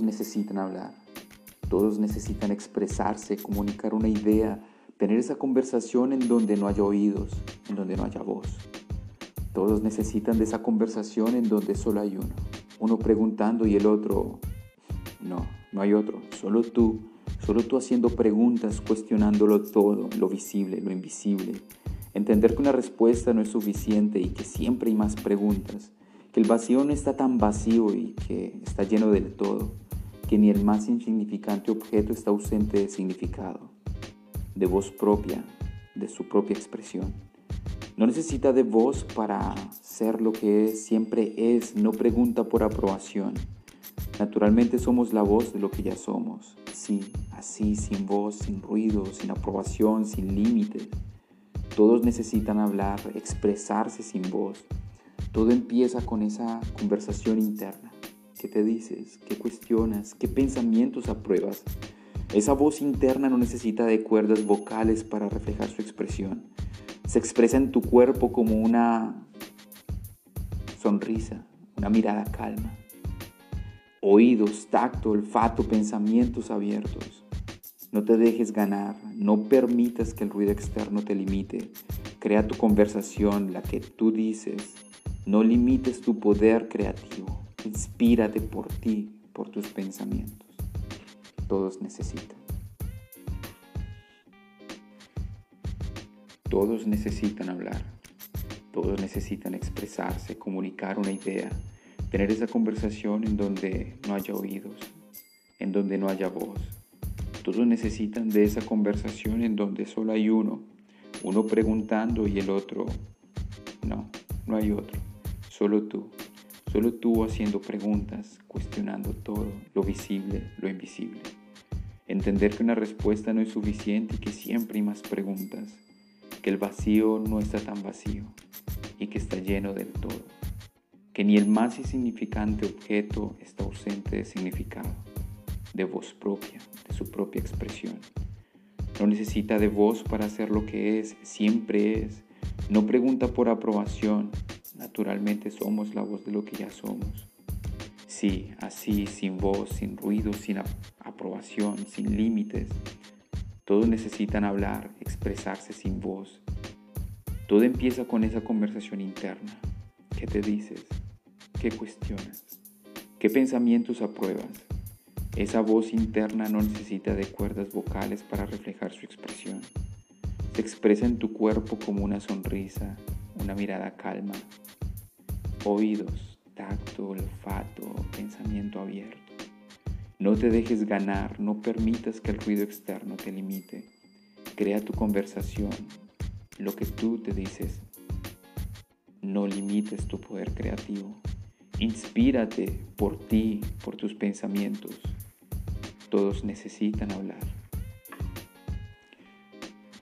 Todos necesitan hablar, todos necesitan expresarse, comunicar una idea, tener esa conversación en donde no haya oídos, en donde no haya voz. Todos necesitan de esa conversación en donde solo hay uno. Uno preguntando y el otro, no, no hay otro, solo tú, solo tú haciendo preguntas, cuestionándolo todo, lo visible, lo invisible. Entender que una respuesta no es suficiente y que siempre hay más preguntas, que el vacío no está tan vacío y que está lleno del todo, que ni el más insignificante objeto está ausente de significado, de voz propia, de su propia expresión. No necesita de voz para ser lo que es, siempre es, no pregunta por aprobación. Naturalmente somos la voz de lo que ya somos, sí, así, sin voz, sin ruido, sin aprobación, sin límites. Todos necesitan hablar, expresarse sin voz. Todo empieza con esa conversación interna. ¿Qué te dices? ¿Qué cuestionas? ¿Qué pensamientos apruebas? Esa voz interna no necesita de cuerdas vocales para reflejar su expresión se expresa en tu cuerpo como una sonrisa, una mirada calma, oídos, tacto, olfato, pensamientos abiertos. No te dejes ganar, no permitas que el ruido externo te limite. Crea tu conversación, la que tú dices. No limites tu poder creativo. Inspírate por ti, por tus pensamientos. Todos necesitan. Todos necesitan hablar, todos necesitan expresarse, comunicar una idea, tener esa conversación en donde no haya oídos, en donde no haya voz. Todos necesitan de esa conversación en donde solo hay uno, uno preguntando y el otro, no, no hay otro, solo tú, solo tú haciendo preguntas, cuestionando todo, lo visible, lo invisible. Entender que una respuesta no es suficiente y que siempre hay más preguntas que el vacío no está tan vacío y que está lleno del todo, que ni el más insignificante objeto está ausente de significado, de voz propia, de su propia expresión. No necesita de voz para ser lo que es, siempre es. No pregunta por aprobación, naturalmente somos la voz de lo que ya somos. Sí, así, sin voz, sin ruido, sin aprobación, sin límites, todos necesitan hablar, expresarse sin voz. Todo empieza con esa conversación interna. ¿Qué te dices? ¿Qué cuestionas? ¿Qué pensamientos apruebas? Esa voz interna no necesita de cuerdas vocales para reflejar su expresión. Se expresa en tu cuerpo como una sonrisa, una mirada calma, oídos, tacto, olfato, pensamiento abierto. No te dejes ganar, no permitas que el ruido externo te limite. Crea tu conversación, lo que tú te dices. No limites tu poder creativo. Inspírate por ti, por tus pensamientos. Todos necesitan hablar.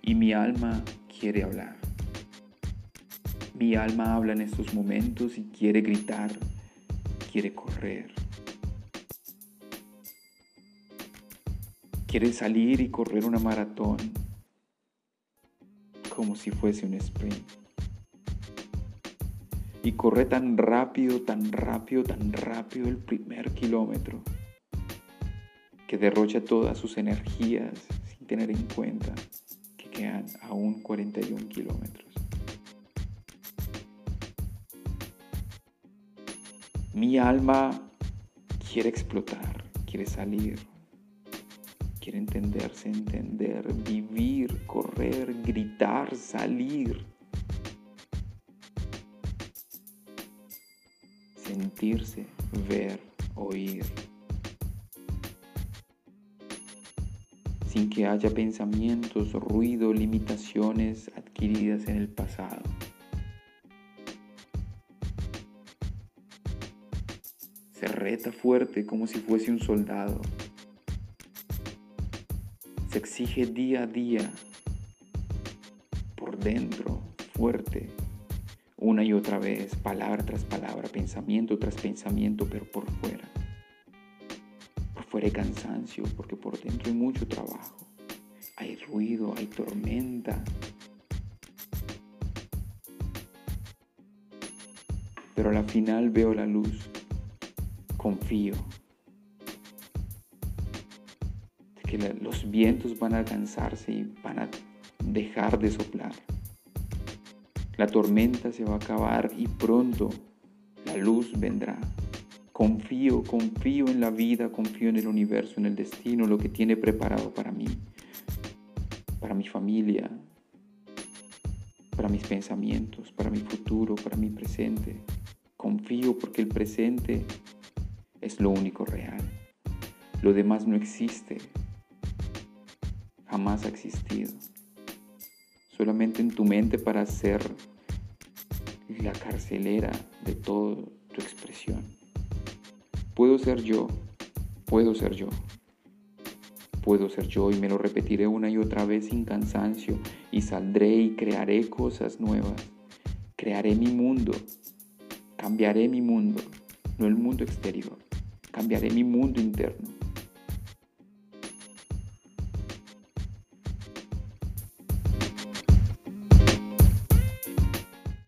Y mi alma quiere hablar. Mi alma habla en estos momentos y quiere gritar, quiere correr Quiere salir y correr una maratón como si fuese un sprint. Y corre tan rápido, tan rápido, tan rápido el primer kilómetro que derrocha todas sus energías sin tener en cuenta que quedan aún 41 kilómetros. Mi alma quiere explotar, quiere salir, quiere entenderse, entender, vivir, correr, gritar, salir. Sentirse, ver, oír. Sin que haya pensamientos, ruido, limitaciones adquiridas en el pasado. Reta fuerte como si fuese un soldado se exige día a día, por dentro, fuerte, una y otra vez, palabra tras palabra, pensamiento tras pensamiento, pero por fuera. Por fuera hay cansancio, porque por dentro hay mucho trabajo. Hay ruido, hay tormenta. Pero a la final veo la luz. Confío. que los vientos van a cansarse y van a dejar de soplar. La tormenta se va a acabar y pronto la luz vendrá. Confío, confío en la vida, confío en el universo, en el destino, lo que tiene preparado para mí, para mi familia, para mis pensamientos, para mi futuro, para mi presente. Confío porque el presente es lo único real. Lo demás no existe. Jamás ha existido. Solamente en tu mente para ser la carcelera de toda tu expresión. Puedo ser yo, puedo ser yo. Puedo ser yo y me lo repetiré una y otra vez sin cansancio y saldré y crearé cosas nuevas. Crearé mi mundo, cambiaré mi mundo, no el mundo exterior, cambiaré mi mundo interno